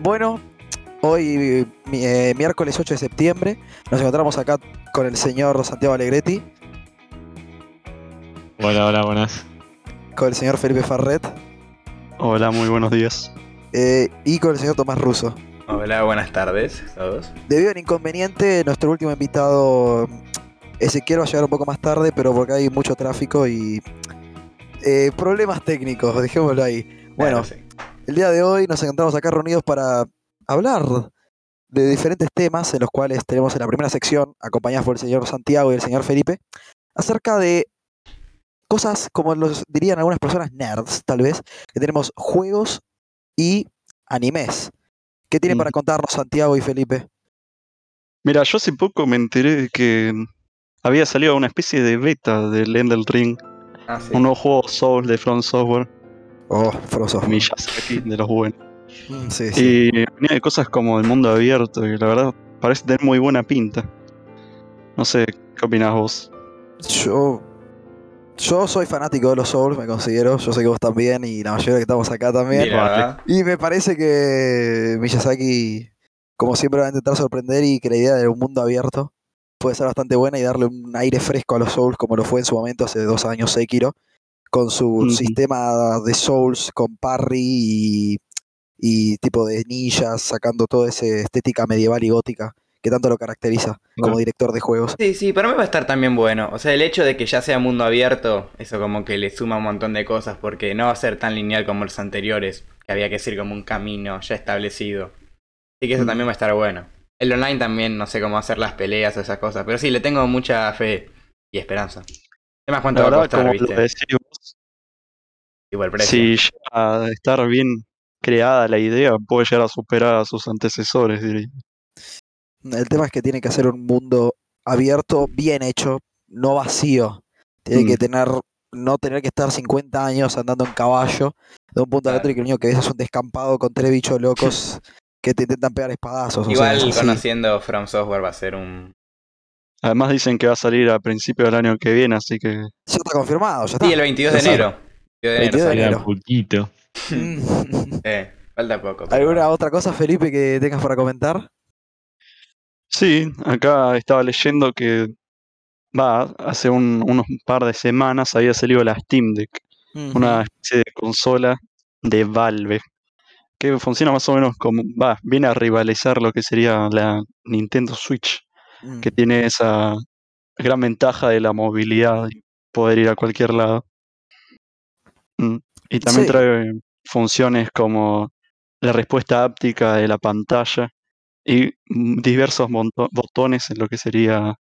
Bueno, hoy eh, miércoles 8 de septiembre nos encontramos acá con el señor Santiago Alegretti, Hola, hola, buenas. con el señor Felipe Farret Hola, muy buenos días. eh, y con el señor Tomás Russo. Hola, buenas tardes a todos. Debido al inconveniente, nuestro último invitado Ezequiel va a llegar un poco más tarde, pero porque hay mucho tráfico y eh, problemas técnicos, dejémoslo ahí. Bueno, Claro, sí. El día de hoy nos encontramos acá reunidos para hablar de diferentes temas en los cuales tenemos en la primera sección, acompañados por el señor Santiago y el señor Felipe, acerca de cosas como los dirían algunas personas nerds, tal vez, que tenemos juegos y animes. ¿Qué tienen para Ujú. contarnos Santiago y Felipe? Mira, yo hace poco me enteré de que había salido una especie de beta del Elden Ring, Ah, sí. un nuevo juego Souls de From Software, Oh, Frozo. Miyazaki, de los buenos. Mm, Sí, sí. Y venía de cosas como el mundo abierto, y la verdad parece tener muy buena pinta. No sé, ¿qué opinás vos? Yo, yo soy fanático de los Souls, me considero. Yo sé que vos también y la mayoría que estamos acá también. Y me parece que Miyazaki, como siempre, va a intentar sorprender y que la idea de un mundo abierto puede ser bastante buena y darle un aire fresco a los Souls, como lo fue en su momento hace dos años Sekiro, con su sistema de Souls con parry y, y tipo de ninjas, sacando toda esa estética medieval y gótica que tanto lo caracteriza como director de juegos. Sí, sí, para mí va a estar también bueno. O sea, el hecho de que ya sea mundo abierto, eso como que le suma un montón de cosas, porque no va a ser tan lineal como los anteriores, que había que seguir como un camino ya establecido. Así que eso Mm. también va a estar bueno. El online también, no sé cómo hacer las peleas o esas cosas, pero sí, le tengo mucha fe y esperanza. ¿Qué más cuánto va a verdad, costar, como viste? lo decís vos, Igual precio. si llega a estar bien creada la idea, puede llegar a superar a sus antecesores, diría. El tema es que tiene que ser un mundo abierto, bien hecho, no vacío. Tiene Mm. que tener, no tener que estar 50 años andando en caballo de un punto al otro y que lo único que ves es un descampado con tres bichos locos que te intentan pegar espadazos. o sea, Igual es conociendo From Software va a ser un... Además dicen que va a salir a principios del año que viene, así que Ya está confirmado, ya está. Sí, el 22 de enero. 22 de 22 enero de enero. poquito. Mm. Eh, falta poco. pero- ¿Alguna otra cosa, Felipe, que tengas para comentar? Sí, acá estaba leyendo que va, hace un- unos par de semanas había salido la Steam Deck, una especie de consola de Valve, que funciona más o menos como, va, viene a rivalizar lo que sería la Nintendo Switch, Mm. que tiene esa gran ventaja de la movilidad y poder ir a cualquier lado. Mm, Y también Sí. trae funciones como la respuesta áptica de la pantalla y mm, diversos botones en lo que sería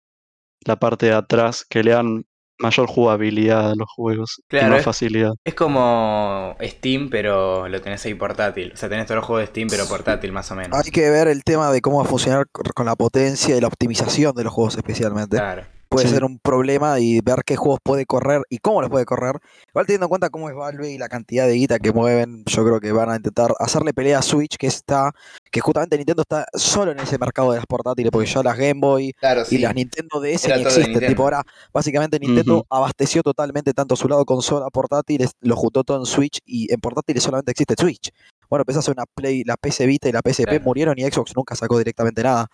la parte de atrás que le dan mayor jugabilidad a los juegos y Claro, más es- facilidad. Es como Steam, pero lo tenés ahí portátil. O sea, tenés todos los juegos de Steam, pero portátil más o menos. Hay que ver el tema de cómo va a funcionar con la potencia y la optimización de los juegos especialmente. Claro. Puede Sí. ser un problema y ver qué juegos puede correr y cómo los puede correr. Igual teniendo en cuenta cómo es Valve y la cantidad de guita que mueven, yo creo que van a intentar hacerle pelea a Switch, que está, que justamente Nintendo está solo en ese mercado de las portátiles, porque ya las Game Boy Claro, y las Nintendo DS Era ni existen. Tipo, ahora básicamente Nintendo abasteció totalmente tanto su lado consola portátiles, lo juntó todo en Switch y en portátiles solamente existe Switch. Bueno, pensás en una Play, la PC Vita y la PSP Claro. murieron y Xbox nunca sacó directamente nada.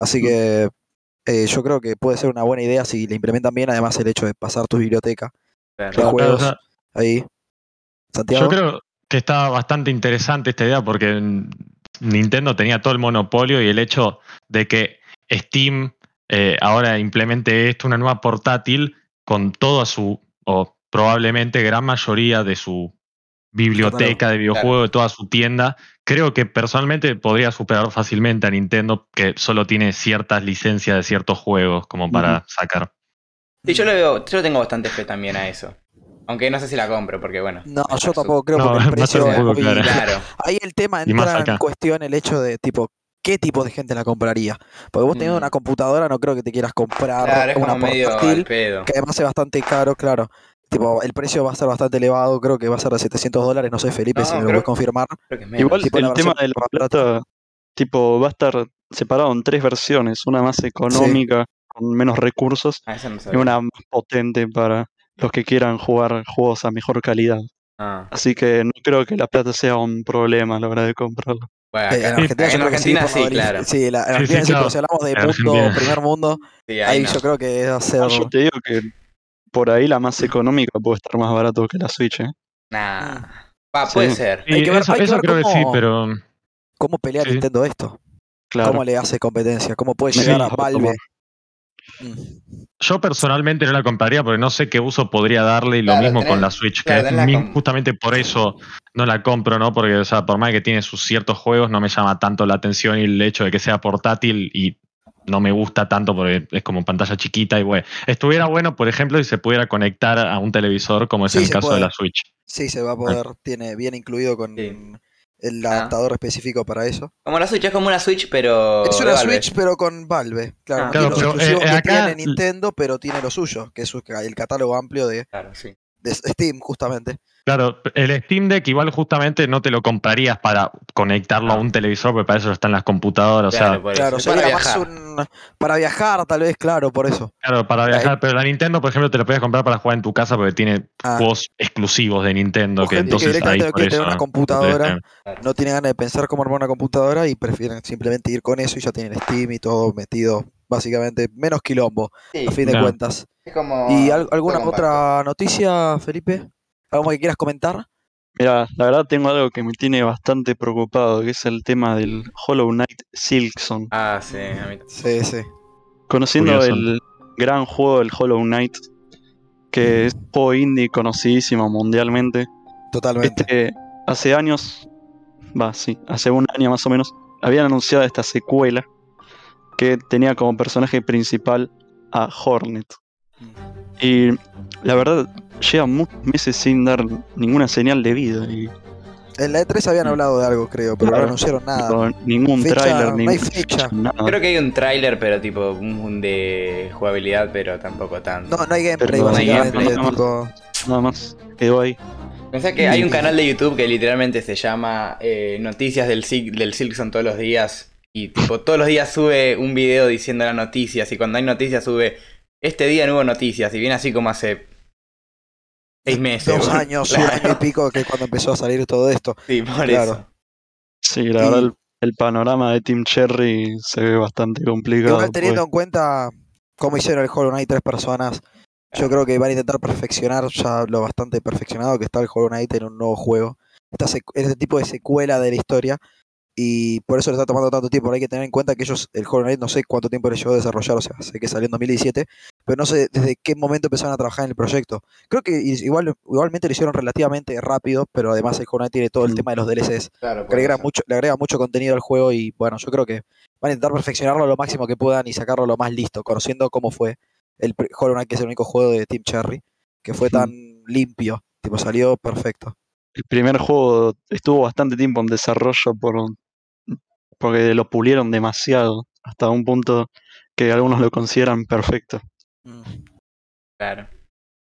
Así que eh, yo creo que puede ser una buena idea si le implementan bien, además el hecho de pasar tu biblioteca Claro. de Claro, juegos o sea, ahí. Santiago. yo creo que está bastante interesante esta idea porque Nintendo tenía todo el monopolio y el hecho de que Steam eh, ahora implemente esto, una nueva portátil, con toda su, o probablemente gran mayoría de su biblioteca de videojuegos, de toda su tienda, creo que personalmente podría superar fácilmente a Nintendo, que solo tiene ciertas licencias de ciertos juegos como para sacar. Sí, yo lo veo, yo tengo bastante fe también a eso. Aunque no sé si la compro, porque bueno. No, yo tampoco creo No, porque el precio un es su- Claro. Ahí el tema entra en cuestión el hecho de tipo qué tipo de gente la compraría. Porque vos teniendo Mm. una computadora no creo que te quieras comprar Claro, es una como medio al portátil, pedo. que además es bastante caro, claro. Tipo, el precio va a ser bastante elevado, creo que va a ser de 700 dólares, no sé Felipe No, si me lo puedes confirmar. Igual tipo el tema de la plata tipo, va a estar separado en tres versiones, una más económica, con menos recursos, Ah, no y una más potente para los que quieran jugar juegos a mejor calidad. Ah, Así que no creo que la plata sea un problema a la hora de comprarlo. bueno, Eh, en Argentina, en sí, claro. Sí, la, en Argentina sí, sí, claro. pero si hablamos de mundo, primer mundo, Sí, ahí ahí no. yo creo que va a ser. Ah, yo te digo que por ahí la más económica puede estar más barato que la Switch, ¿eh? Nah. Va, puede Sí. ser. Sí, Hay que ver- eso hay que eso ver creo que sí, cómo- pero ¿Cómo pelea Sí. Nintendo esto? Claro. ¿Cómo le hace competencia? ¿Cómo puede Sí, llegar a Valve? Mm. yo personalmente no la compraría porque no sé qué uso podría darle y lo Claro, mismo tenés- con la Switch, claro, que la justamente por eso no la compro, ¿no? Porque, o sea, por más que tiene sus ciertos juegos, no me llama tanto la atención y el hecho de que sea portátil y no me gusta tanto porque es como pantalla chiquita y bueno, estuviera bueno, por ejemplo, si se pudiera conectar a un televisor como es Sí, el caso puede. de la Switch. Sí, se va a poder. Tiene bien incluido con Sí. el Ah. adaptador específico para eso. Como la Switch, es como una Switch, pero. es una. Switch, pero con Valve. Claro, Ah. Claro, los pero, eh, que acá- tiene Nintendo, pero tiene lo suyo, que es el catálogo amplio de, Claro, sí. De Steam, justamente. Claro, el Steam Deck igual justamente no te lo comprarías para conectarlo a un televisor, porque para eso están las computadoras. o sea, Claro, por eso. Claro, Es para sería más viajar. un. Para viajar, tal vez, claro, por eso. Claro, para viajar, pero la Nintendo, por ejemplo, te la puedes comprar para jugar en tu casa porque tiene Ah. juegos exclusivos de Nintendo. O que gente que entonces directamente ahí no por quiere tener una computadora. No tiene ganas de pensar cómo armar una computadora y prefieren simplemente ir con eso y ya tienen Steam y todo metido. Básicamente, menos quilombo, Sí, a fin de No. cuentas. es como. ¿Y al- alguna otra noticia, Felipe? ¿Algo que quieras comentar? Mira, la verdad tengo algo que me tiene bastante preocupado, que es el tema del Hollow Knight Silksong. Ah, sí, a mí Sí, sí. Conociendo Curioso. el gran juego del Hollow Knight, que es un juego indie conocidísimo mundialmente, Totalmente. este, hace años, va, sí, hace un año más o menos, habían anunciado esta secuela que tenía como personaje principal a Hornet. Y la verdad, lleva muchos meses sin dar ninguna señal de vida. Y En la E3 habían hablado de algo, creo, pero no anunciaron nada. no, ningún tráiler, no hay ningún fecha. nada. Creo que hay un tráiler, pero tipo un de jugabilidad, pero tampoco tanto. No, no hay gameplay, Pero no hay gameplay, nada tipo- Nada más, quedó ahí. Pensá que hay un canal de YouTube que literalmente se llama eh, Noticias del, Sil del Silkson todos los días. Y tipo, todos los días sube un video diciendo las noticias. Y cuando hay noticias sube, este día no hubo noticias. Y viene así como hace seis meses. Dos años, un año y pico, que es cuando empezó a salir todo esto. Sí, por Claro. eso. Sí, la Y- verdad, el, el panorama de Team Cherry se ve bastante complicado. Igual teniendo pues. en cuenta cómo hicieron el Hollow Knight tres personas, yo creo que van a intentar perfeccionar ya lo bastante perfeccionado que está el Hollow Knight en un nuevo juego. Esta este tipo de secuela de la historia. Y por eso le está tomando tanto tiempo. Hay que tener en cuenta que ellos, el Hollow Knight, no sé cuánto tiempo les llevó a desarrollar, o sea, sé que salió en 2017, pero no sé desde qué momento empezaron a trabajar en el proyecto. Creo que i- igual, igualmente lo hicieron relativamente rápido, pero además el Hollow Knight tiene todo el Mm. tema de los DLCs. Claro, agrega, mucho, le agrega mucho contenido al juego y bueno, yo creo que van a intentar perfeccionarlo lo máximo que puedan y sacarlo lo más listo, conociendo cómo fue el Hollow Knight, que es el único juego de Team Cherry, que fue tan limpio, tipo salió perfecto. El primer juego estuvo bastante tiempo en desarrollo por, porque lo pulieron demasiado, hasta un punto que algunos lo consideran perfecto. Mm. Claro.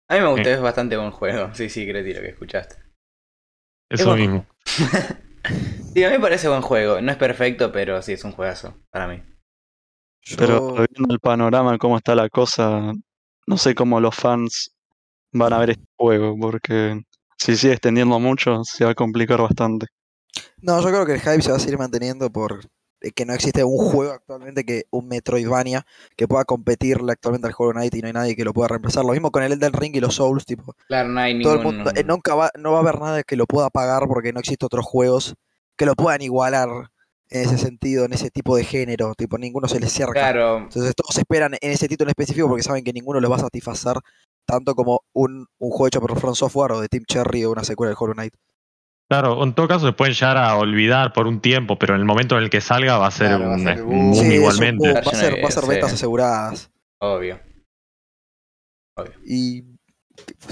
A mí me gustó, Eh. es bastante buen juego. Sí, sí, Creti, lo que escuchaste. Eso mismo. Sí, a mí me parece buen juego. No es perfecto, pero sí es un juegazo para mí. Pero Yo- viendo el panorama, cómo está la cosa, no sé cómo los fans van a ver este juego, porque si sigue extendiendo mucho, se va a complicar bastante. No, yo creo que el hype se va a seguir manteniendo por eh, que no existe un juego actualmente que un Metroidvania que pueda competirle actualmente al Hollow Knight y no hay nadie que lo pueda reemplazar. Lo mismo con el Elden Ring y los Souls, tipo, Claro, no hay todo ningún... el mundo, eh, nunca va, no va a haber nada que lo pueda pagar porque no existen otros juegos que lo puedan igualar en ese sentido, en ese tipo de género, tipo ninguno se les cierra. Claro, Entonces todos esperan en ese título en específico porque saben que ninguno los va a satisfacer tanto como un, un juego hecho por From Software o de Team Cherry o una secuela del Hollow Knight. Claro, en todo caso se pueden llegar a olvidar por un tiempo, pero en el momento en el que salga va a ser Claro, va a un, ser un boom. Sí, un igualmente. boom, va a ser, va a ser ventas sí. aseguradas. obvio. Y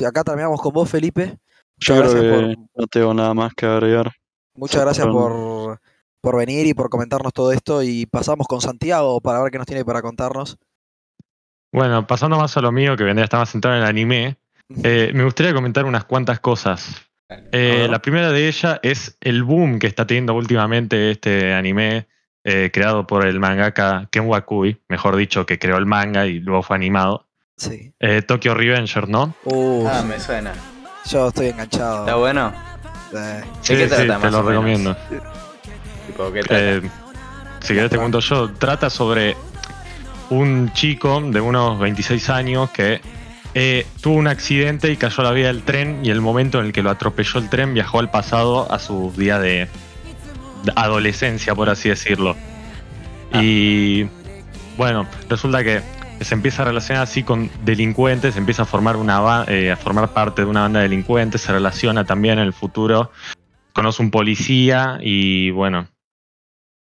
acá terminamos con vos, Felipe. Yo creo gracias que por, no tengo nada más que agregar. muchas gracias por, por venir y por comentarnos todo esto. Y pasamos con Santiago para ver qué nos tiene para contarnos. Bueno, pasando más a lo mío, que vendría a estar más centrado en el anime, eh, me gustaría comentar unas cuantas cosas. Eh, la primera de ellas es el boom que está teniendo últimamente este anime eh, creado por el mangaka Ken Wakui, mejor dicho, que creó el manga y luego fue animado. Sí. Eh, Tokyo Revenger, ¿no? Uh, Ah, me suena. yo estoy enganchado. ¿Está bueno? Sí, qué sí, trata, te más lo recomiendo. Tipo, ¿qué trata? Eh, si querés te cuento yo. Trata sobre un chico de unos 26 años que eh, tuvo un accidente y cayó a la vía del tren y el momento en el que lo atropelló el tren viajó al pasado a su día de, adolescencia, por así decirlo. Y bueno, resulta que se empieza a relacionar así con delincuentes, empieza a formar una eh, a formar parte de una banda de delincuentes, se relaciona también en el futuro, conoce un policía y bueno,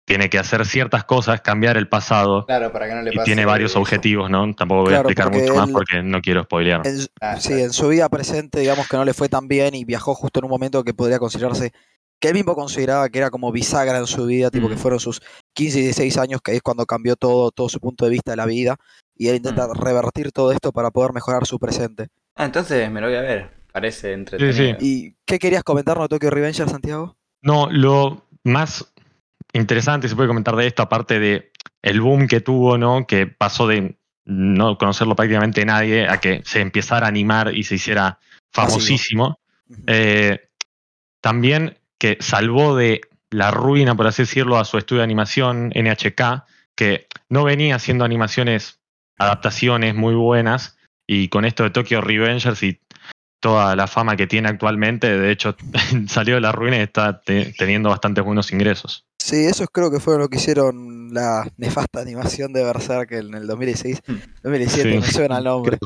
tiene que hacer ciertas cosas, cambiar el pasado claro, para que no le y pase tiene varios objetivos, ¿no? Tampoco voy Claro, a explicar mucho más porque no quiero spoilear. en, Ah, sí, claro. en su vida presente, digamos que no le fue tan bien y viajó justo en un momento que podría considerarse, que él mismo consideraba que era como bisagra en su vida, tipo que Mm. fueron sus 15 y 16 años, que es cuando cambió todo, todo su punto de vista de la vida, y él intenta Mm. revertir todo esto para poder mejorar su presente. Ah, entonces me lo voy a ver. Parece entretenido. ¿Y qué querías comentarnos de Tokyo Revenger, Santiago? No, lo más interesante se puede comentar de esto, aparte de el boom que tuvo, ¿no? Que pasó de no conocerlo prácticamente nadie a que se empezara a animar y se hiciera famosísimo. Eh, también que salvó de la ruina, por así decirlo, a su estudio de animación NHK, que no venía haciendo animaciones, adaptaciones muy buenas, y con esto de Tokyo Revengers y toda la fama que tiene actualmente, de hecho salió de la ruina y está te- teniendo bastantes buenos ingresos. Sí, eso creo que fue lo que hicieron la nefasta animación de Berserk en el 2016. Mm. 2017, Sí. me suena el nombre.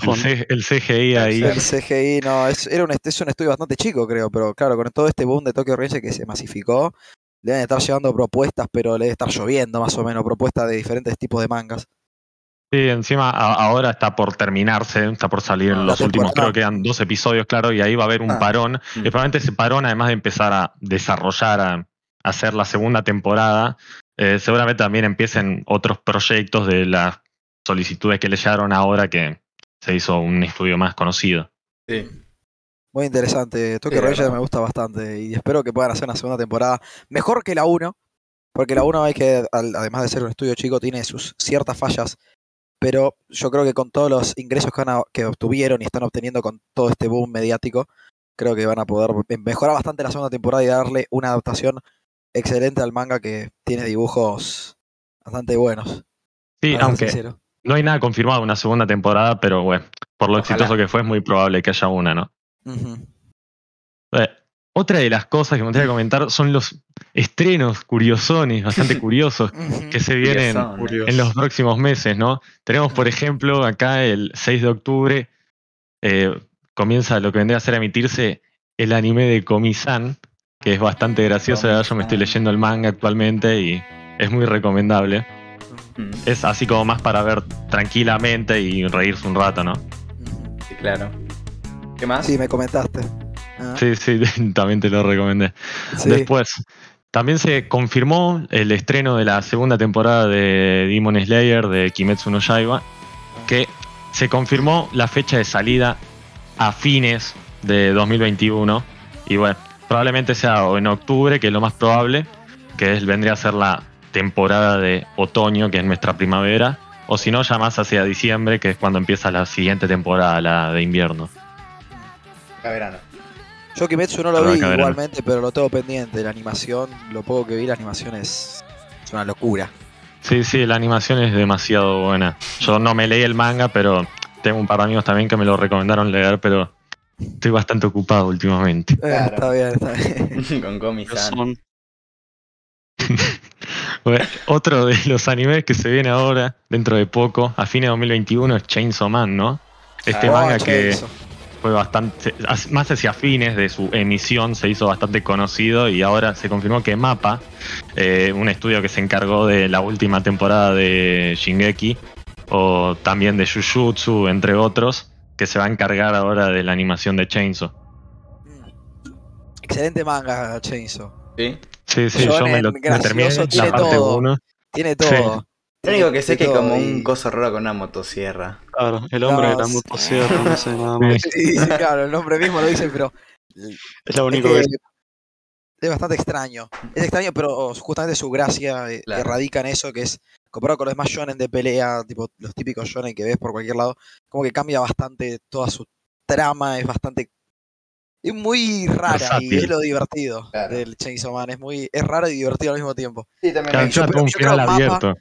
El, CGI ahí. El CGI no, es, era un, est- es un estudio bastante chico, creo, pero claro, con todo este boom de Tokyo Revenger que se masificó, le deben estar llevando propuestas, pero le debe estar lloviendo más o menos, propuestas de diferentes tipos de mangas. Sí, encima a- ahora está por terminarse, está por salir en Ah, los últimos, creo que quedan dos episodios, claro, y ahí va a haber un Ah. parón. Mm. Y probablemente ese parón, además de empezar a desarrollar, a, a hacer la segunda temporada, eh, seguramente también empiecen otros proyectos de las solicitudes que le llegaron ahora que se hizo un estudio más conocido. Sí. Muy interesante, Tokyo Sí, verdad. me gusta bastante y espero que puedan hacer una segunda temporada mejor que la 1, porque la 1 hay que, al- además de ser un estudio chico, tiene sus ciertas fallas, pero yo creo que con todos los ingresos que, a- que obtuvieron y están obteniendo con todo este boom mediático, creo que van a poder me- mejorar bastante la segunda temporada y darle una adaptación excelente al manga que tiene dibujos bastante buenos. Sí, aunque sincero. no hay nada confirmado una segunda temporada, pero bueno, por lo Ojalá. exitoso que fue, es muy probable que haya una, ¿no? Eh, otra de las cosas que me gustaría comentar son los estrenos curiosones, bastante curiosos, que se vienen en los próximos meses, ¿no? Tenemos, por ejemplo, acá el 6 de octubre eh, comienza lo que vendría a ser a emitirse el anime de Komi-san, que es bastante gracioso. Yo me estoy leyendo el manga actualmente y es muy recomendable. Mm, Es así como más para ver tranquilamente y reírse un rato, ¿no? Sí, claro. ¿Qué más? Sí, me comentaste. Ah, Sí, sí, también te lo recomendé. sí. Después, también se confirmó el estreno de la segunda temporada de Demon Slayer de Kimetsu no Yaiba, que se confirmó la fecha de salida a fines de 2021 y bueno, probablemente sea o en octubre, que es lo más probable, que es, vendría a ser la temporada de otoño, que es nuestra primavera, o si no, ya más hacia diciembre, que es cuando empieza la siguiente temporada, la de invierno. A verano. Yo Kimetsu no lo vi igualmente, pero lo tengo pendiente. La animación, lo poco que vi, la animación es, es una locura. Sí, sí, la animación es demasiado buena. Yo no me leí el manga, pero tengo un par de amigos también que me lo recomendaron leer, pero estoy bastante ocupado últimamente. Eh, Claro. Está bien, está bien. Con Komi-san. Son- Bueno, Otro de los animes que se viene ahora, dentro de poco, a fines de 2021, es Chainsaw Man, ¿no? Este Ah, manga Oh, que Chainsaw. Fue bastante, as- más hacia fines de su emisión, se hizo bastante conocido y ahora se confirmó que Mapa, eh, un estudio que se encargó de la última temporada de Shingeki, o también de Jujutsu, entre otros, que se va a encargar ahora de la animación de Chainsaw. Excelente manga, Chainsaw. ¿Sí? Sí, sí, yo me, lo, me terminé la tiene parte todo. 1. Tiene Sí. Lo único que sé es que como un coso raro con una motosierra. Claro, el hombre No, de la sí. motosierra, no sé nada más. Sí, sí, claro, el nombre mismo lo dice, pero Es lo único es que es bastante extraño. Es extraño, pero justamente su gracia eh, Claro. radica en eso, que es comparado con los demás shonen de pelea, tipo los típicos shonen que ves por cualquier lado, como que cambia bastante toda su trama, es bastante es muy rara y es lo divertido Claro. del Chainsaw Man, es muy es raro y divertido al mismo tiempo. Sí, también Claro, yo un yo creo Mapa- abierto.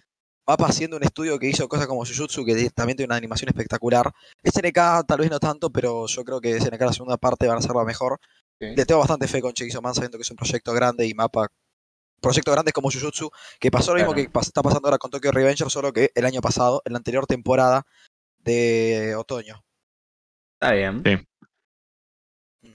Mapa haciendo un estudio que hizo cosas como Jujutsu, que también tiene una animación espectacular. SNK tal vez no tanto, pero yo creo que SNK la segunda parte van a ser la mejor. Sí. Le tengo bastante fe con Man, sabiendo que es un proyecto grande y mapa. Proyectos grandes como Jujutsu, que pasó lo mismo Claro. que pas- está pasando ahora con Tokyo Revenger, solo que el año pasado, en la anterior temporada de otoño. Está bien. Sí.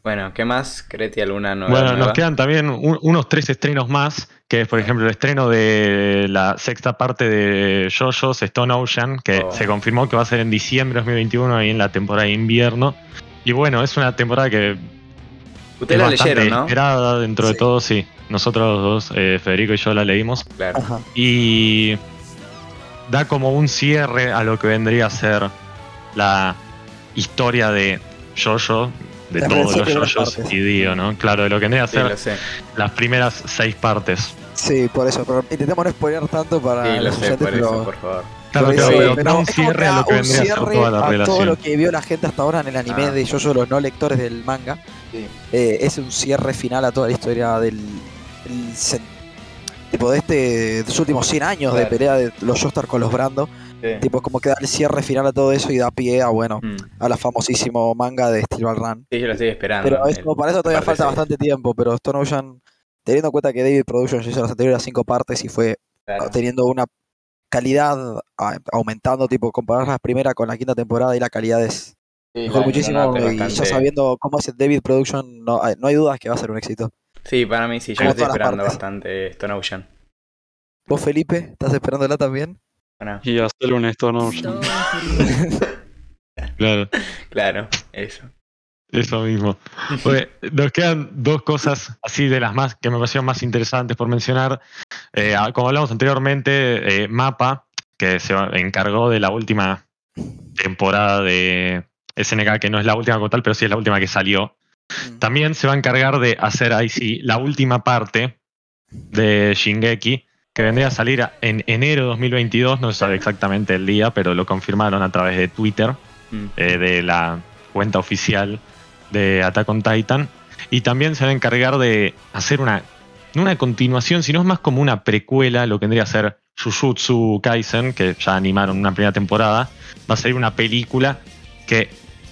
Bueno, ¿qué más? Creti, alguna nueva? Bueno, nos quedan también un- unos tres estrenos más, que es por ejemplo el estreno de la sexta parte de JoJo's Stone Ocean, que Oh. se confirmó que va a ser en diciembre de 2021, ahí en la temporada de invierno. Y bueno, es una temporada que Ustedes es la bastante leyeron, ¿no? esperada dentro de todo, sí. Nosotros dos, eh, Federico y yo la leímos. Claro. Ajá. Y da como un cierre a lo que vendría a ser la historia de JoJo, de todos los partes. y Dio, ¿no? Claro, de lo que vendría a Sí, ser lo sé. las primeras seis partes. Sí, por eso. Pero intentemos no spoiler tanto para Sí, lo los sé, por eso, pero. por favor. Claro, por claro, eso, pero pero da un cierre a da lo que un vendría a ser cierre toda la a todo lo que vio la gente hasta ahora en el anime Ah. de Jojo, los no lectores del manga. Sí. Eh, es un cierre final a toda la historia del. el tipo de este. de los últimos 100 años de pelea de los Joestar con los Brando. Tipo, como que da el cierre final a todo eso y da pie a, bueno, Mm. a la famosísimo manga de Steel Ball Run. Sí, yo lo estoy esperando. Pero es El- como para eso todavía falta bastante tiempo, pero Stone Ocean, teniendo en cuenta que David Production ya hizo las anteriores cinco partes y fue claro. teniendo una calidad a- aumentando, tipo, comparar la primera con la quinta temporada y la calidad es Sí, mejor muchísimo. y ya sabiendo cómo el David Production, no hay, no hay dudas que va a ser un éxito. Sí, para mí sí, yo lo estoy esperando partes. bastante Stone Ocean. ¿Vos, Felipe, estás esperándola también? Bueno, Y hacer un Stone Ocean. Claro, claro, eso. eso mismo. Oye, nos quedan dos cosas así de las más que me parecieron más interesantes por mencionar. Eh, como hablamos anteriormente, eh, Mapa, que se encargó de la última temporada de SNK, que no es la última como tal, pero sí es la última que salió. Mm. También se va a encargar de hacer ahí sí la última parte de Shingeki, que vendría a salir en enero de 2022, no se sabe exactamente el día, pero lo confirmaron a través de Twitter, Mm. eh, de la cuenta oficial de Attack on Titan. Y también se va a encargar de hacer una, no una continuación, sino es más como una precuela, lo que vendría a ser Jujutsu Kaisen, que ya animaron una primera temporada. Va a salir una película que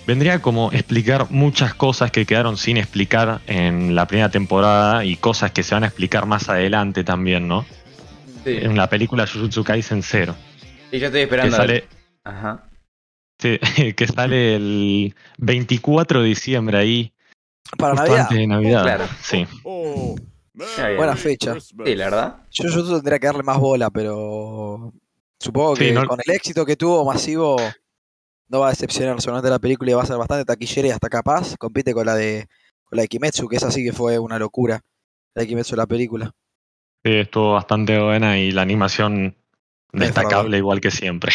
vendría como explicar muchas cosas que quedaron sin explicar en la primera temporada y cosas que se van a explicar más adelante también, ¿no? Sí. En la película Jujutsu Kaisen 0, Y yo estoy que esperando. sale, Ajá. sí, que sale el 24 de diciembre ahí, Para justo Navidad. antes de Navidad. Claro. Sí. Buena fecha. Sí, la verdad. Yo, yo tendría que darle más bola, pero supongo Sí, que no- con el éxito que tuvo masivo no va a decepcionar. Seguramente la película va a ser bastante taquillera y hasta capaz compite con la de con la de Kimetsu, que esa sí que fue una locura. La de Kimetsu la película. Sí, estuvo bastante buena y la animación destacable igual que siempre.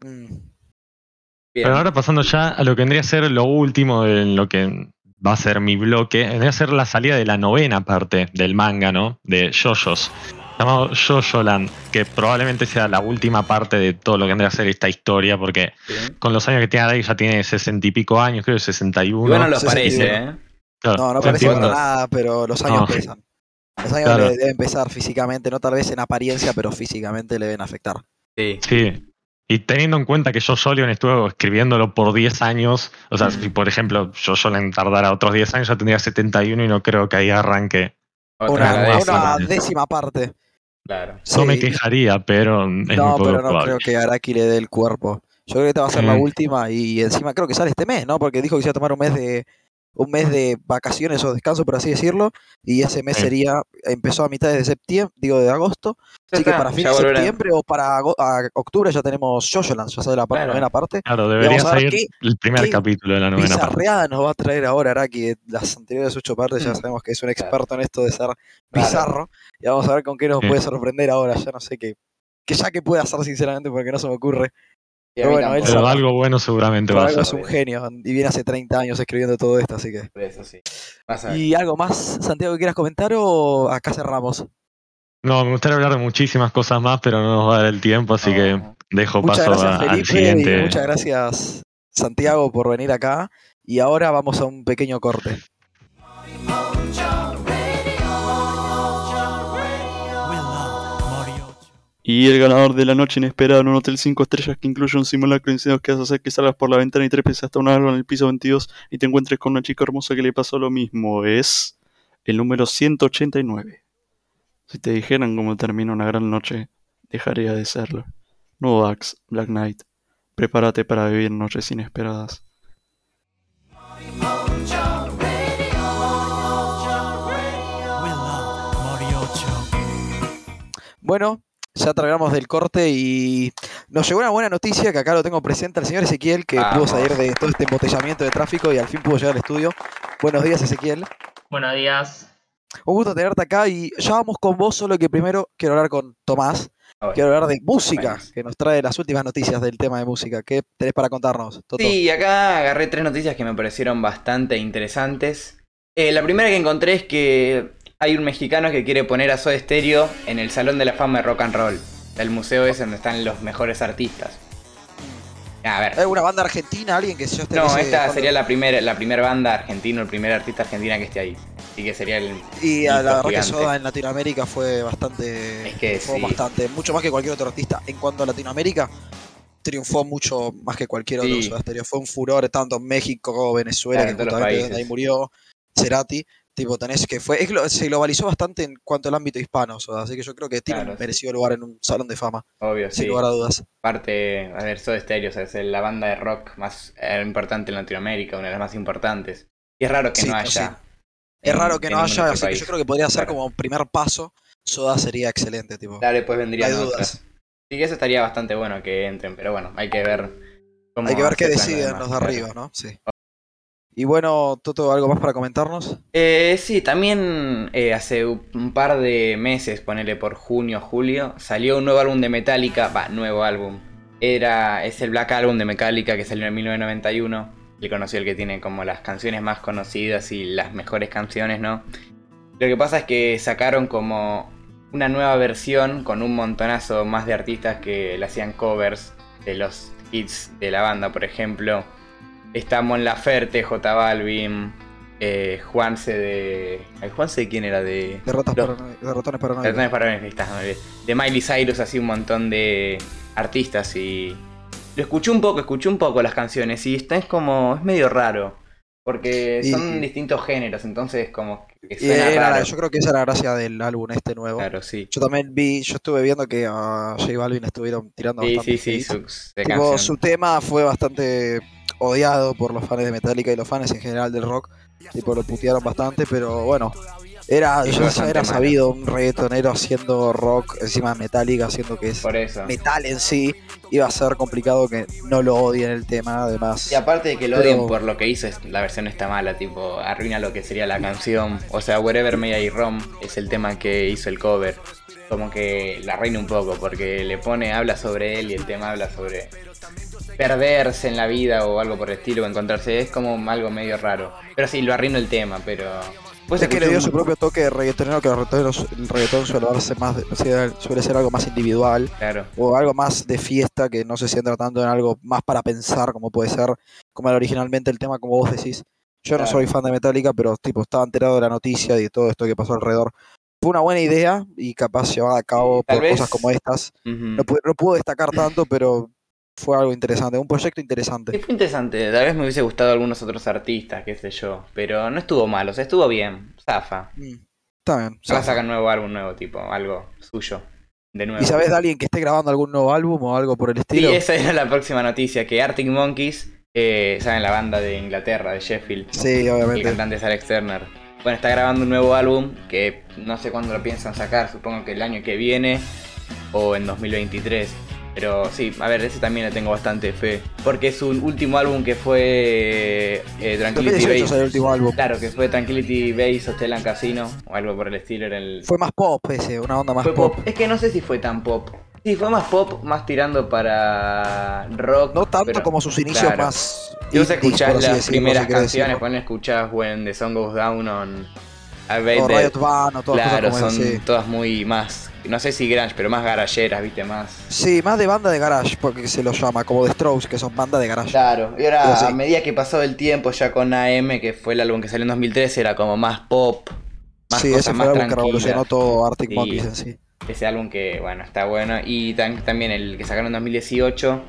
Mm. Bien. Pero ahora pasando ya a lo que vendría a ser lo último de lo que va a ser mi bloque, vendría a ser la salida de la novena parte del manga, ¿no? De JoJo's, llamado JoJo Land, que probablemente sea la última parte de todo lo que vendría a ser esta historia, porque con los años que tiene ahí ya tiene sesenta y pico años, creo 61. Y bueno, lo parece, 61. ¿eh? Claro, No, no parece nada, pero los años No. pesan. Los años Claro. le deben pesar físicamente, no tal vez en apariencia, pero físicamente le deben afectar. Sí. Sí. Y teniendo en cuenta que yo Solion estuvo escribiéndolo por 10 años, o sea, si por ejemplo yo Solion tardara otros 10 años, ya tendría 71 y no creo que ahí arranque. Una, una parte. décima parte. Claro. No me quejaría, pero es No, poco pero no probable. creo que Araki le dé el cuerpo. Yo creo que esta va a ser la Mm. última y encima creo que sale este mes, ¿no? Porque dijo que se iba a tomar un mes de un mes de vacaciones o descanso, por así decirlo, y ese mes sería empezó a mitad de septiembre, digo de agosto, Ya así que para fin de septiembre o para octubre ya tenemos Jojoland, ya sale la Claro. novena parte. Claro, debería vamos a ver salir qué- el primer qué capítulo de la novena parte. Bizarreada nos va a traer ahora Araki de las anteriores ocho partes, ya Mm. sabemos que es un experto en esto de ser bizarro, y vamos a ver con qué nos Sí. puede sorprender ahora, ya no sé qué, que ya que puede hacer sinceramente porque no se me ocurre. Pero bueno, él tampoco. Pero sabe. algo bueno seguramente va a ser. es un genio y viene hace 30 años escribiendo todo esto, así que. Por eso sí. Vas a ver. ¿Y algo más, Santiago, que quieras comentar o acá cerramos? No, me gustaría hablar de muchísimas cosas más, pero no nos va a dar el tiempo, así que dejo Muchas paso gracias, a- al Felipe, siguiente. y muchas gracias, Santiago, por venir acá. Y ahora vamos a un pequeño corte. Y el ganador de la noche inesperada en un hotel 5 estrellas que incluye un simulacro de incendios que hace hacer que salgas por la ventana y trepes hasta un árbol en el piso 22 y te encuentres con una chica hermosa que le pasó lo mismo. Es el número 189. Si te dijeran cómo termina una gran noche, dejaría de serlo. No Axe, Black Knight. Prepárate para vivir noches inesperadas. Bueno, ya terminamos del corte y nos llegó una buena noticia que acá lo tengo presente al señor Ezequiel, que pudo salir de todo este embotellamiento de tráfico y al fin pudo llegar al estudio. Buenos días, Ezequiel. Buenos días. Un gusto tenerte acá y ya vamos con vos, solo que primero quiero hablar con Tomás. Quiero hablar de música, que nos trae las últimas noticias del tema de música. ¿Qué tenés para contarnos, Toto? Sí, acá agarré tres noticias que me parecieron bastante interesantes. Eh, la primera que encontré es que hay un mexicano que quiere poner a Soda Stereo en el Salón de la Fama de Rock and Roll. El museo es donde están los mejores artistas. A ver. ¿Hay una banda argentina, alguien que en No, esta sería la primera la primer banda argentina, el primer artista argentina que esté ahí. Así que sería el. Y a la verdad que. Soda en Latinoamérica fue bastante. Es que sí. bastante, mucho más que cualquier otro artista. En cuanto a Latinoamérica, triunfó mucho más que cualquier otro. Sí. Soda Stereo. Fue un furor tanto en México como Venezuela, Claro, que justamente ahí murió Cerati. Tipo, tenés que fue. es se globalizó bastante en cuanto al ámbito hispano, Soda, así que yo creo que tiene Claro, un sí. merecido lugar en un salón de fama, Obvio, sin sí. lugar a dudas. Aparte, a ver, Soda Stereo o sea, es la banda de rock más eh, importante en Latinoamérica, una de las más importantes. Y es raro que Sí, no haya. Es raro que no haya, así que yo creo que podría ser Claro. como primer paso. Soda sería excelente, tipo. Claro, después vendrían No dudas. Sí que eso estaría bastante bueno que entren, pero bueno, hay que ver cómo Hay que ver qué deciden los de arriba, ¿no? Sí. Y bueno, Toto, ¿algo más para comentarnos? Eh, sí, también eh, hace un par de meses, ponele por junio, julio, salió un nuevo álbum de Metallica, va, nuevo álbum. Era, es el Black Album de Metallica que salió en 1991. Le conocí el que tiene como las canciones más conocidas y las mejores canciones, ¿no? Lo que pasa es que sacaron como una nueva versión con un montonazo más de artistas que le hacían covers de los hits de la banda, por ejemplo. Está Mon Laferte, J Balvin, eh, Juanse de. ay, ¿Juanse de quién era? De. Los- de ratones paranoicos. Ratones Paranoicos, ahí está. De Miley Cyrus, así un montón de artistas y. Lo escuché un poco, escuché un poco las canciones y esto es como. es medio raro. Porque Y- son distintos géneros, entonces como que Y suena era la- raro. yo creo que esa era la gracia del álbum este nuevo. Claro, sí. Yo también vi, yo estuve viendo que a J Balvin estuvieron tirando Sí, bastante sí, sí, su, de Tipo, su tema fue bastante odiado por los fans de Metallica y los fans en general del rock. Tipo, lo putearon bastante, pero bueno. Era, ya- bastante era sabido un reggaetonero haciendo rock encima de Metallica, haciendo que es Por eso. metal en sí. Iba a ser complicado que no lo odien el tema, además. Y aparte de que lo Pero- odien por lo que hizo, es- la versión está mala, tipo, arruina lo que sería la canción. O sea, Wherever May I Roam es el tema que hizo el cover. Como que la arruina un poco, porque le pone, habla sobre él y el tema habla sobre perderse en la vida o algo por el estilo, o encontrarse. Es como algo medio raro. Pero sí, lo arruina el tema, pero. Pues es que le dio su propio toque de reggaetonero, que el reggaetón suele, darse más, suele ser algo más individual. Claro. o algo más de fiesta que no se centra tanto en algo más para pensar, como puede ser, como era originalmente el tema, como vos decís. Yo no soy fan de Metallica, pero tipo estaba enterado de la noticia y de todo esto que pasó alrededor. Fue una buena idea y capaz llevada a cabo Tal por vez- cosas como estas. No, no puedo destacar tanto, pero fue algo interesante, un proyecto Sí, interesante. fue interesante. Tal vez me hubiese gustado algunos otros artistas, qué sé yo. Pero no estuvo mal, o sea, estuvo bien. Zafa. Mm, Está bien. Ahora sacan nuevo álbum nuevo, tipo, algo suyo. De nuevo. ¿Y sabés de alguien que esté grabando algún nuevo álbum o algo por el Sí, estilo? esa era la próxima noticia, que Arctic Monkeys, eh, saben la banda de Inglaterra, de Sheffield, Sí, el obviamente. cantante es Alex Turner. Bueno, está grabando un nuevo álbum que no sé cuándo lo piensan sacar, supongo que el año que viene o en 2023. Pero sí, a ver, ese también le tengo bastante fe. Porque es un último álbum que fue eh, Tranquility 2018 Base. salió el último álbum. Claro, que fue Tranquility Base Hotel and Casino o algo por el estilo. Era el... Fue más pop ese, una onda más Fue pop. pop. Es que no sé si fue tan pop. Sí, fue más pop, más tirando para rock. No tanto pero- como sus inicios claro. más. Si vos escuchás las primeras canciones, ponen escuchás When the Song Goes Down on I O Riot Van o todas Claro, cosas como son todas muy más, no sé si grunge, pero más garayeras, viste, más. Sí, más de banda de garage, porque se los llama, como The Strokes, que son banda de garage. Claro, y ahora sí. a medida que pasó el tiempo ya con AM, que fue el álbum que salió en 2013, era como más pop, más sí, cosas ese fue más el álbum que revolucionó todo Arctic. Monkeys en sí. Ese álbum que, bueno, está bueno. Y tan- también el que sacaron en 2018,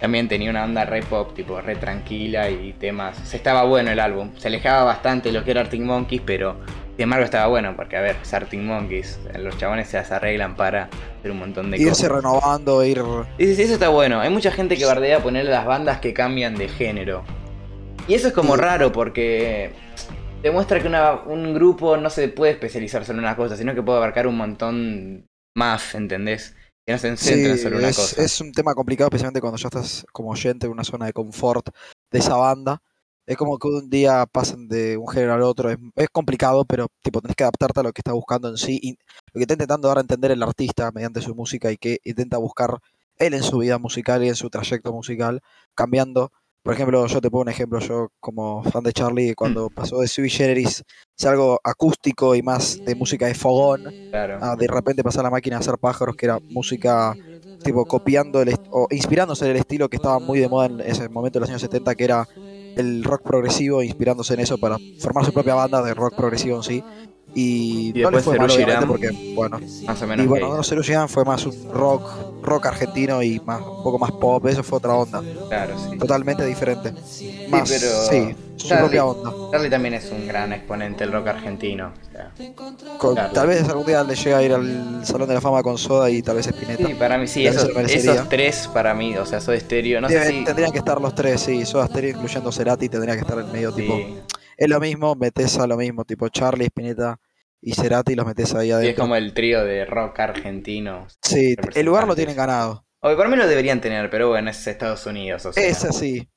también tenía una onda re pop, tipo re tranquila y temas. Se estaba bueno el álbum. Se alejaba bastante de lo que era Arctic Monkeys, pero sin embargo estaba bueno, porque a ver, es Arctic Monkeys. Los chabones se arreglan para hacer un montón de Irse cosas. renovando, ir. Y sí, eso está bueno. Hay mucha gente que bardea poner las bandas que cambian de género. Y eso es como Sí. raro porque demuestra que una- un grupo no se puede especializar solo en una cosa, sino que puede abarcar un montón más, ¿entendés? Que no se Sí, centra en solo una es, cosa. es un tema complicado, especialmente cuando ya estás como oyente en una zona de confort de esa banda. Es como que un día pasan de un género al otro. Es, es complicado, pero tipo tenés que adaptarte a lo que está buscando en sí. Y lo que está intentando dar a entender el artista mediante su música y que intenta buscar él en su vida musical y en su trayecto musical, cambiando. Por ejemplo, yo te pongo un ejemplo, yo como fan de Charlie, Mm. cuando pasó de Sui Generis, es algo acústico y más de música de fogón, Claro. a de repente pasar la máquina a hacer pájaros, que era música tipo copiando el o inspirándose en el estilo que estaba muy de moda en ese momento de los años 70, que era el rock progresivo, inspirándose en eso para formar su propia banda de rock progresivo en sí. Y, Y no le después fue mal, porque, bueno, Más o menos. y bueno, Serú Girán fue más un rock, rock argentino y más, un poco más pop, eso fue otra onda, Claro, sí. totalmente diferente. Más, pero sí, su Charlie- propia onda. Charlie también es un gran exponente del rock argentino. o sea, Con- claro. Tal vez algún día le llega a ir al Salón de la Fama con Soda y tal vez Spinetta. sí, para mí sí, esos, esos tres para mí, o sea, soy estéreo. No sé si. Tendrían que estar los tres, sí. Soda Stereo incluyendo Cerati tendría que estar en medio, tipo. sí. Es lo mismo, metes a lo mismo, tipo Charlie, Spinetta y Cerati los metes ahí Sí, es adentro. como el trío de rock argentino. Sí, el lugar lo tienen ganado. O por mí lo deberían tener, pero bueno, es Estados Unidos. O sea. Es así.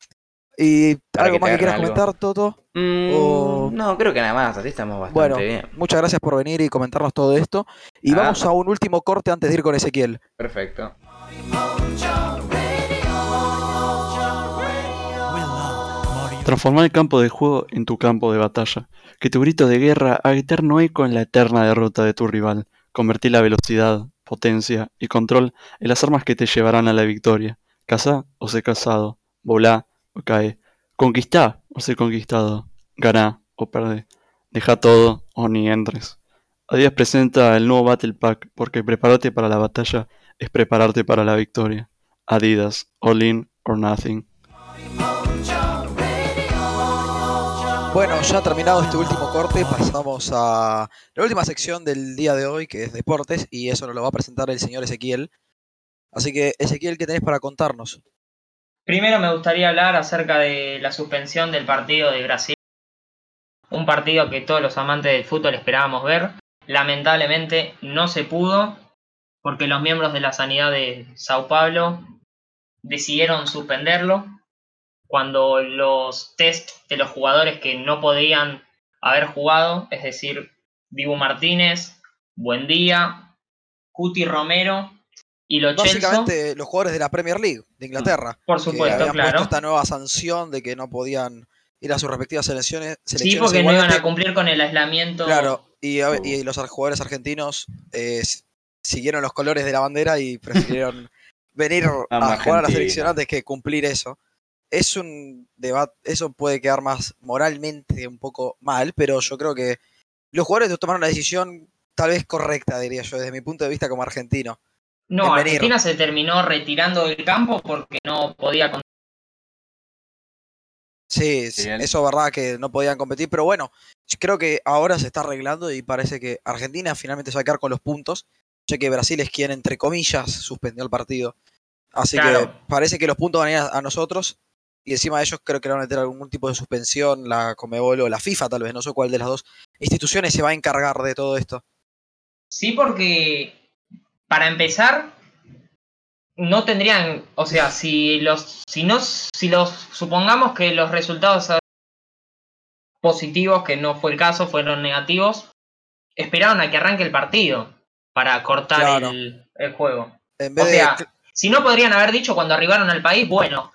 ¿Y algo que más que quieras algo. comentar, Toto? Mm, o- No, creo que nada más, así estamos bastante Bueno, bien. muchas gracias por venir y comentarnos todo esto. Y Ah. vamos a un último corte antes de ir con Ezequiel. Perfecto. Transformar el campo de juego en tu campo de batalla. Que tu grito de guerra haga eterno eco en la eterna derrota de tu rival. Convertir la velocidad, potencia y control en las armas que te llevarán a la victoria. Cazá o sé cazado. Volá o cae. Conquistá o sé conquistado. Ganá o perdé. Deja todo o ni entres. Adidas presenta el nuevo Battle Pack porque prepararte para la batalla es prepararte para la victoria. Adidas, all in or nothing. Bueno, ya terminado este último corte, pasamos a la última sección del día de hoy, que es deportes, y eso nos lo va a presentar el señor Ezequiel. Así que, Ezequiel, ¿qué tenés para contarnos? Primero me gustaría hablar acerca de la suspensión del partido de Brasil. Un partido que todos los amantes del fútbol esperábamos ver. Lamentablemente no se pudo porque los miembros de la sanidad de Sao Paulo decidieron suspenderlo cuando los test de los jugadores que no podían haber jugado, es decir, Dibu Martínez, Buendía, Cuti Romero y Lo Celso, Básicamente, los jugadores de la Premier League de Inglaterra. por que supuesto, habían claro. puesto esta nueva sanción de que no podían ir a sus respectivas selecciones. Sí, porque no iban a cumplir con el aislamiento. Claro, y, y los jugadores argentinos eh, siguieron los colores de la bandera y prefirieron venir a jugar a la selección antes que cumplir eso. Es un debate, eso puede quedar más moralmente un poco mal, pero yo creo que los jugadores tomaron la decisión tal vez correcta, diría yo, desde mi punto de vista como argentino. No, venir. Argentina se terminó retirando del campo porque no podía con- Sí, sí, eso es verdad que no podían competir, pero bueno, creo que ahora se está arreglando y parece que Argentina finalmente se va a quedar con los puntos, ya que Brasil es quien, entre comillas, suspendió el partido. Así que parece que los puntos van a ir a, a nosotros y encima de ellos creo que le van a meter algún tipo de suspensión, la Comebol o la FIFA tal vez, no sé cuál de las dos instituciones se va a encargar de todo esto. Sí, porque para empezar, no tendrían, o sea, si los, si no, si los, supongamos que los resultados positivos, que no fue el caso, fueron negativos, esperaron a que arranque el partido para cortar Claro. el, el juego. En O vez sea, de. si no podrían haber dicho cuando arribaron al país, bueno,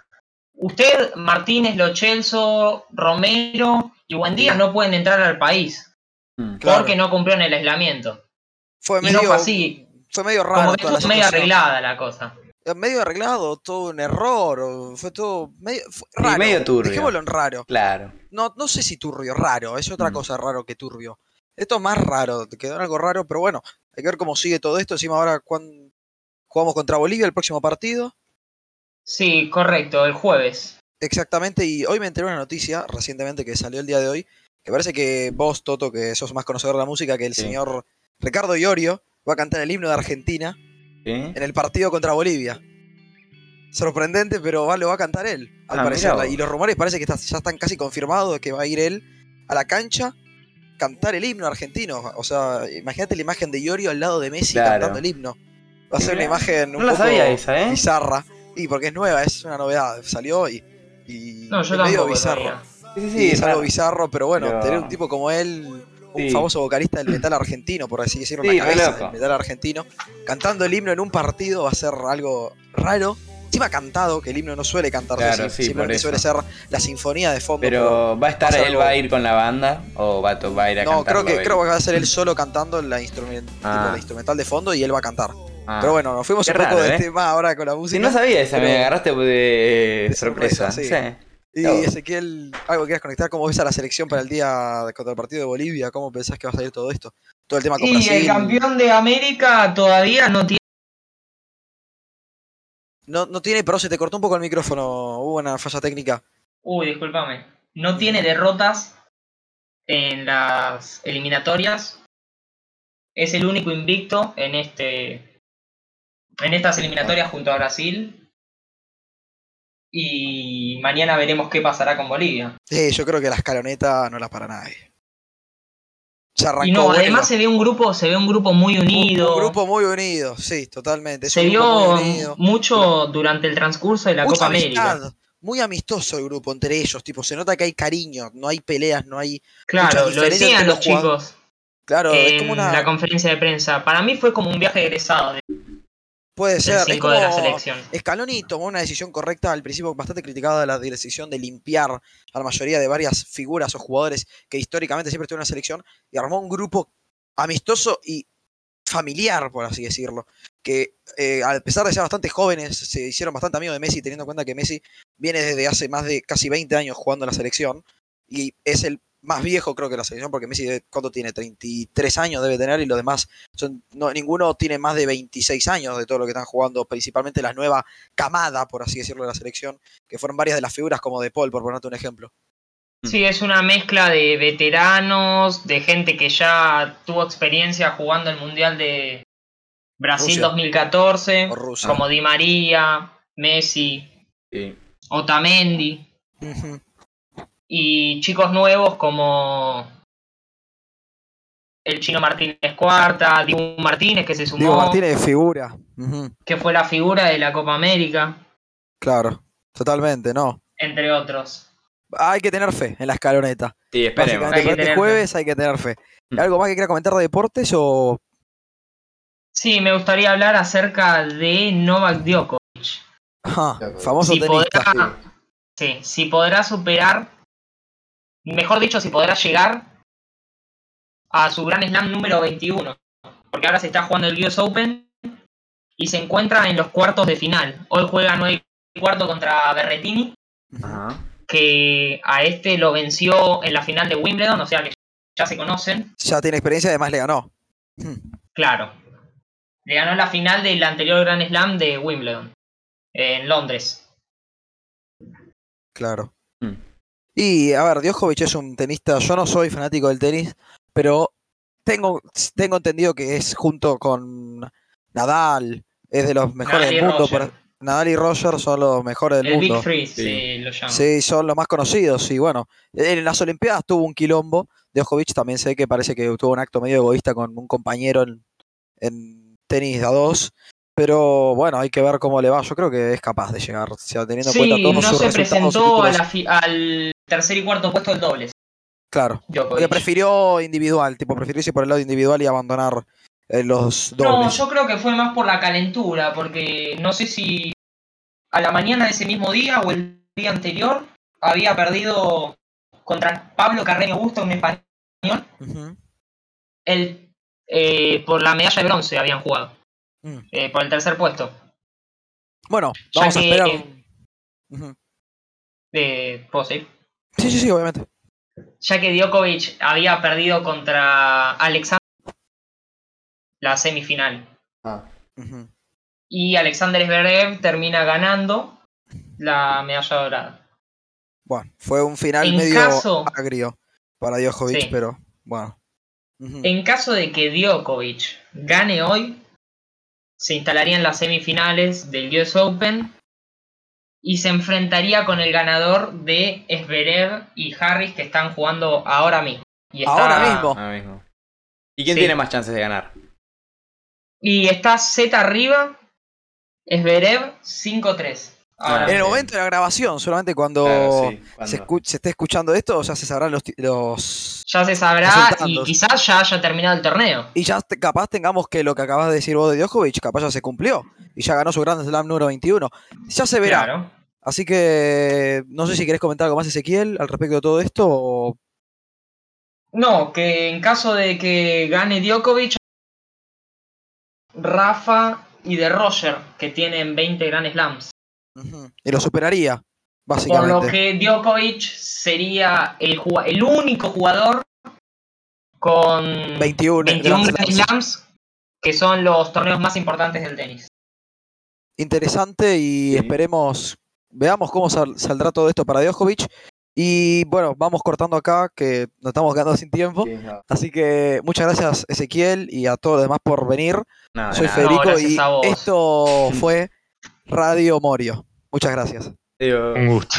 usted, Martínez, Lo Celso, Romero y Buendía no pueden entrar al país Mm. Claro. porque no cumplieron el aislamiento. Fue y no medio. fue así. Fue medio Como raro que toda la estuvo medio arreglada la cosa. Medio arreglado, todo un error. o Fue todo. Medio, fue raro. medio turbio. Dejémoslo en raro. Claro. No, no sé si turbio, raro. Es otra Mm. cosa raro que turbio. Esto es más raro. Te quedó en algo raro, pero bueno. Hay que ver cómo sigue todo esto. Encima ahora cuán- jugamos contra Bolivia el próximo partido. Sí, correcto, el jueves. Exactamente, y hoy me enteré una noticia recientemente que salió el día de hoy, que parece que vos, Toto, que sos más conocedor de la música, que el Sí. señor Ricardo Iorio va a cantar el himno de Argentina ¿Sí? en el partido contra Bolivia. Sorprendente, pero va, lo va a cantar él, al Ah, parecer. Y los rumores parece que está- ya están casi confirmados de que va a ir él a la cancha cantar el himno argentino. O sea, imagínate la imagen de Iorio al lado de Messi Claro. cantando el himno. Va a ser una imagen un No poco sabía esa, ¿eh? bizarra. Y porque es nueva, es una novedad. Salió y, y No, yo es medio bizarro. Sí, sí, Sí, sí. es algo bizarro, pero bueno, Pero- tener un tipo como él, un Sí. famoso vocalista del metal argentino, por así decirlo, Sí, cabeza del metal argentino, cantando el himno en un partido va a ser algo raro. Encima cantado, que el himno no suele cantarse Claro, así, sí, simplemente suele ser la sinfonía de fondo. Pero va a estar, va a ser él algo- va a ir con la banda o va a, va a ir a no, creo cantarlo que, él? creo que va a ser él solo cantando la, instrument- tipo, Ah. la instrumental de fondo y él va a cantar. Ah. Pero bueno, nos fuimos un poco raro, de ¿eh? tema ahora con la Si música. no sabía esa, me agarraste de, de sorpresa. sorpresa, sí. Sí. Y. Ezequiel, algo que quieras conectar, ¿cómo ves a la selección para el día de- contra el partido de Bolivia? ¿Cómo pensás que va a salir todo esto? Todo el tema con Y Brasil. el campeón de América todavía no tiene. No, no tiene, pero se te cortó un poco el micrófono. Hubo una falla técnica. Uy, discúlpame. No tiene derrotas en las eliminatorias. Es el único invicto en este. En estas eliminatorias junto a Brasil. Y mañana veremos qué pasará con Bolivia. Sí, yo creo que la escaloneta no la para nadie. Se arrancó Y no, bueno. además se ve un grupo, se ve un grupo muy Un- unido. Un, grupo muy unido, sí, totalmente. es se un vio mucho durante el transcurso de la Mucha Copa América. Muy amistoso el grupo entre ellos, tipo, se nota que hay cariño, no hay peleas, no hay. Claro, lo decían los chicos Claro, es en como una. la conferencia de prensa. Para mí fue como un viaje egresado Puede ser, es 5 de la como- selección. Scaloni tomó una decisión correcta al principio, bastante criticada de la decisión de limpiar a la mayoría de varias figuras o jugadores que históricamente siempre estuvieron en la selección y armó un grupo amistoso y familiar, por así decirlo. Que eh, a pesar de ser bastante jóvenes, se hicieron bastante amigos de Messi, teniendo en cuenta que Messi viene desde hace más de casi 20 años jugando en la selección y es el más viejo, creo que la selección, porque Messi, ¿cuánto tiene? 33 años debe tener y los demás, son, no, ninguno tiene más de 26 años de todo lo que están jugando, principalmente la nueva camada, por así decirlo, de la selección, que fueron varias de las figuras como De Paul, por ponerte un ejemplo. Sí, es una mezcla de veteranos, de gente que ya tuvo experiencia jugando el Mundial de Brasil Rusia. 2014, O Rusia. como Di María, Messi, Sí. Otamendi, Ujú. Y chicos nuevos como el Chino Martínez Cuarta, Dibu Martínez que se sumó, Diego Martínez figura. Que fue la figura de la Copa América, Claro, totalmente, no. entre otros. Hay que tener fe en la escaloneta. Sí, esperemos. Hay que este tener fe. jueves hay que tener fe. Mm. ¿Algo más que quiera comentar de deportes o Sí, me gustaría hablar acerca de Novak Djokovic. Djokovic. famoso Si tenista? podrá, sí, si podrá superar, mejor dicho, si podrá llegar a su Gran Slam número 21. Porque ahora se está jugando el US Open y se encuentra en los cuartos de final. Hoy juega 9 y cuarto contra Berretini, Ajá. que a este lo venció en la final de Wimbledon, o sea que ya se conocen. Ya tiene experiencia, además le ganó. Claro. Le ganó la final del anterior Grand Slam de Wimbledon, en Londres. Claro. Y a ver, Djokovic es un tenista, yo no soy fanático del tenis, pero tengo, tengo entendido que es junto con Nadal, es de los mejores Nadal del mundo. Nadal y Roger son los mejores del El mundo. Big Three, Sí. sí, lo llaman. Sí, son los más conocidos, y bueno, en las Olimpiadas tuvo un quilombo. Djokovic también sé que parece que tuvo un acto medio egoísta con un compañero en, en tenis de a dos. Pero bueno, hay que ver cómo le va. Yo creo que es capaz de llegar, o sea, teniendo en cuenta todos no sus se presentó a títulos. la al tercer y cuarto puesto del dobles. Claro. Djokovic. Porque prefirió individual, tipo, prefirió irse por el lado individual y abandonar en los No, dobles. yo creo que fue más por la calentura, porque no sé si a la mañana de ese mismo día o el día anterior había perdido contra Pablo Carreño Busto, un español, el, eh, por la medalla de bronce habían jugado, Mm. eh, por el tercer puesto. Bueno, Ya vamos a que, esperar. eh, Ujú. eh, ¿puedo seguir? Sí, sí, sí, obviamente. ya que Djokovic había perdido contra Alexander la semifinal Ujú. y Alexander Zverev termina ganando la medalla dorada. Bueno, fue un final En medio caso- agrio para Djokovic, Sí. pero bueno. En caso de que Djokovic gane hoy, se instalaría en las semifinales del US Open y se enfrentaría con el ganador de Zverev y Harris que están jugando ahora mismo. Y está- Ahora mismo. Ahora mismo. ¿Y quién Sí. tiene más chances de ganar? Y está Z arriba, Zverev 5-3. Ah, En el momento de la grabación, solamente cuando, Claro, sí, se, cuando- escu- se esté escuchando esto, ya se sabrán los, los... Ya se sabrá y quizás ya haya terminado el torneo. Y ya te- capaz tengamos que lo que acabas de decir vos de Djokovic, capaz ya se cumplió. Y ya ganó su Grand Slam número 21. Ya se verá. Claro. Así que no sé si querés comentar algo más, Ezequiel, al respecto de todo esto. o- No, que en caso de que gane Djokovic, Rafa y de Roger, que tienen 20 Grand Slams. Y lo superaría, Por básicamente. lo que Djokovic sería el, el único jugador con 21 21 Grand Grand Slams. Slams, que son los torneos más importantes del tenis. Interesante y esperemos, veamos cómo sal- saldrá todo esto para Djokovic. Y bueno, vamos cortando acá, que nos estamos quedando sin tiempo. Sí, no. Así que muchas gracias Ezequiel y a todos los demás por venir. No, Soy. Federico y esto fue Radio Morio. Muchas gracias. Un gusto.